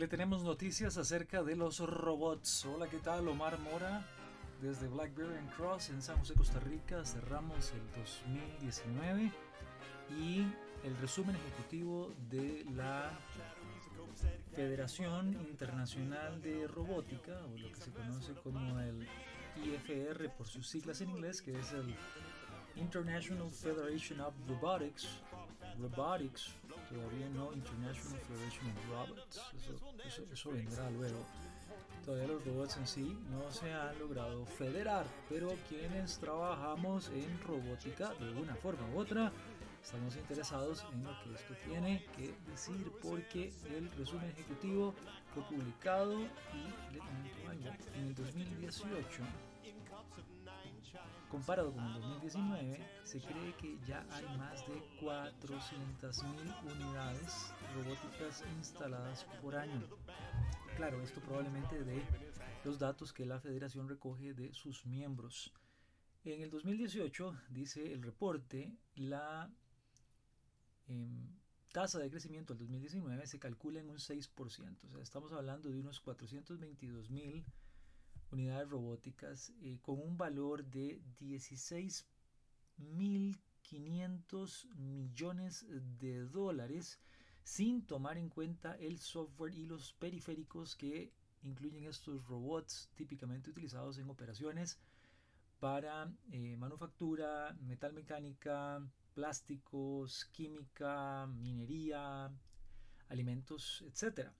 Le tenemos noticias acerca de los robots. Hola, ¿qué tal? Omar Mora desde Blackberry and Cross en San José, Costa Rica. Cerramos el 2019 y el resumen ejecutivo de la Federación Internacional de Robótica, o lo que se conoce como el IFR por sus siglas en inglés, que es el International Federation of Robotics, Robotics, todavía no International Federation of Robots, eso, eso, vendrá luego. Todavía los robots en sí no se han logrado federar, pero quienes trabajamos en robótica de una forma u otra, estamos interesados en lo que esto tiene que decir porque el resumen ejecutivo fue publicado y le en el 2018 comparado con el 2019 se cree que ya hay más de 400.000 unidades robóticas instaladas por año claro esto probablemente de los datos que la federación recoge de sus miembros en el 2018 dice el reporte la tasa de crecimiento del 2019 se calcula en un 6%. O sea, estamos hablando de unos 422 mil unidades robóticas eh, con un valor de 16 mil 500 millones de dólares sin tomar en cuenta el software y los periféricos que incluyen estos robots típicamente utilizados en operaciones para eh, manufactura, metal mecánica, plásticos, química, minería, alimentos, etc.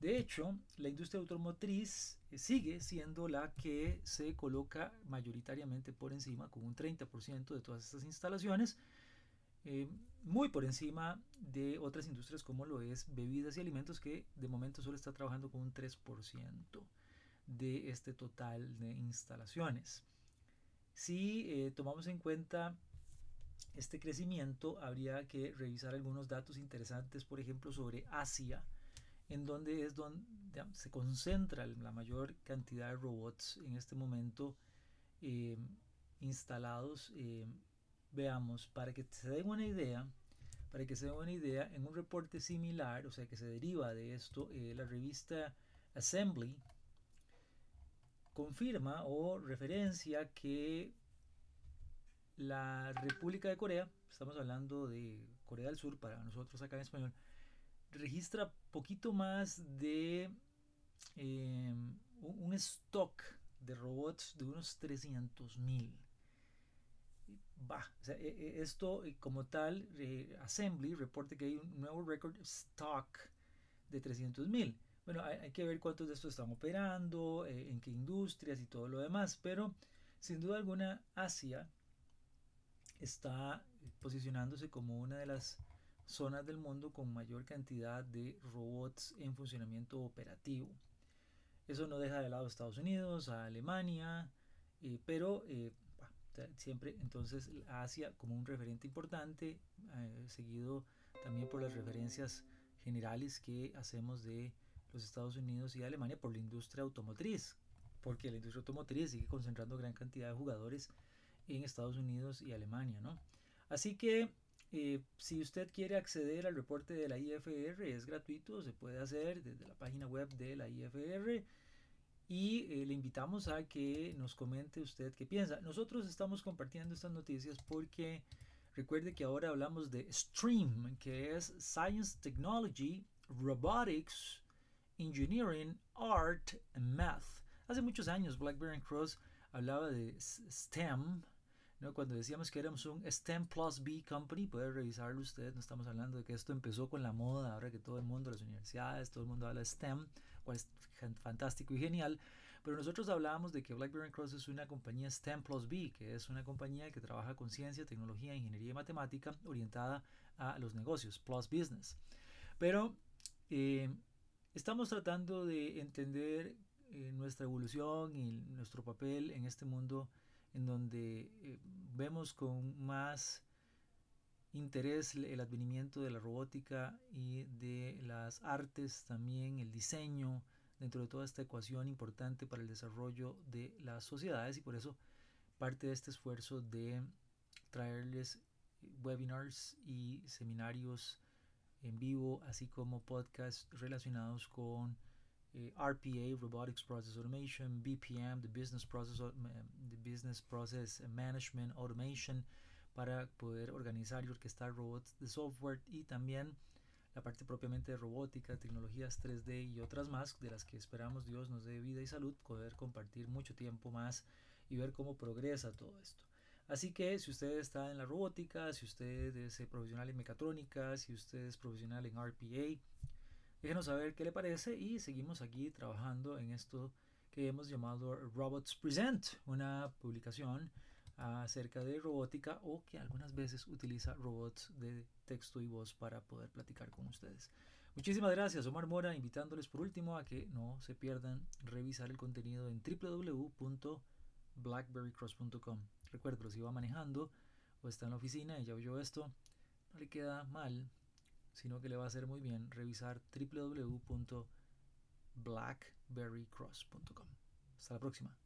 De hecho, la industria automotriz eh, sigue siendo la que se coloca mayoritariamente por encima, con un 30% de todas estas instalaciones, eh, muy por encima de otras industrias como lo es bebidas y alimentos, que de momento solo está trabajando con un 3% de este total de instalaciones. Si eh, tomamos en cuenta este crecimiento habría que revisar algunos datos interesantes, por ejemplo, sobre Asia, en donde es donde se concentra la mayor cantidad de robots en este momento eh, instalados. Eh, veamos, para que se den una idea, para que se den una idea, en un reporte similar, o sea que se deriva de esto, eh, la revista Assembly confirma o referencia que la República de Corea, estamos hablando de Corea del Sur para nosotros acá en español, registra poquito más de eh, un stock de robots de unos 300 mil. Va, e, e, esto eh, como tal, Assembly reporta que hay un nuevo record stock de 300 mil. Bueno, hay, que ver cuántos de estos están operando, eh, en qué industrias y todo lo demás, pero sin duda alguna Asia está posicionándose como una de las zonas del mundo con mayor cantidad de robots en funcionamiento operativo. Eso no deja de lado a Estados Unidos, a Alemania, eh, pero eh, siempre entonces Asia como un referente importante, eh, seguido también por las referencias generales que hacemos de los Estados Unidos y Alemania por la industria automotriz, porque la industria automotriz sigue concentrando gran cantidad de jugadores en Estados Unidos y Alemania. ¿no? Así que eh, si usted quiere acceder al reporte de la IFR es gratuito, se puede hacer desde la página web de la IFR y eh, le invitamos a que nos comente usted qué piensa. Nosotros estamos compartiendo estas noticias porque recuerde que ahora hablamos de STREAM, que es Science, Technology, Robotics, Engineering, Art and Math. Hace muchos años Blackberry Cross hablaba de STEM, ¿no? cuando decíamos que éramos un STEM Plus B Company, puede revisarlo usted, no estamos hablando de que esto empezó con la moda, ahora que todo el mundo, las universidades, todo el mundo habla de STEM, cual es fantástico y genial, pero nosotros hablábamos de que BlackBerry Cross es una compañía STEM Plus B, que es una compañía que trabaja con ciencia, tecnología, ingeniería y matemática orientada a los negocios, Plus Business. Pero eh, estamos tratando de entender eh, nuestra evolución y nuestro papel en este mundo en donde eh, vemos con más interés el advenimiento de la robótica y de las artes también, el diseño dentro de toda esta ecuación importante para el desarrollo de las sociedades. Y por eso parte de este esfuerzo de traerles webinars y seminarios en vivo, así como podcasts relacionados con eh, RPA, Robotics Process Automation, BPM, the Business Process, the Business Process Management Automation, para poder organizar y orquestar robots de software y también la parte propiamente de robótica, tecnologías 3D y otras más, de las que esperamos Dios nos dé vida y salud, poder compartir mucho tiempo más y ver cómo progresa todo esto. Así que si usted está en la robótica, si usted es eh, profesional en mecatrónica, si usted es profesional en RPA, déjenos saber qué le parece y seguimos aquí trabajando en esto que hemos llamado Robots Present, una publicación acerca de robótica o que algunas veces utiliza robots de texto y voz para poder platicar con ustedes. Muchísimas gracias, Omar Mora, invitándoles por último a que no se pierdan revisar el contenido en www.blackberrycross.com. Recuerdo, si va manejando o está en la oficina y ya oyó esto, no le queda mal, sino que le va a hacer muy bien revisar www.blackberrycross.com. Hasta la próxima.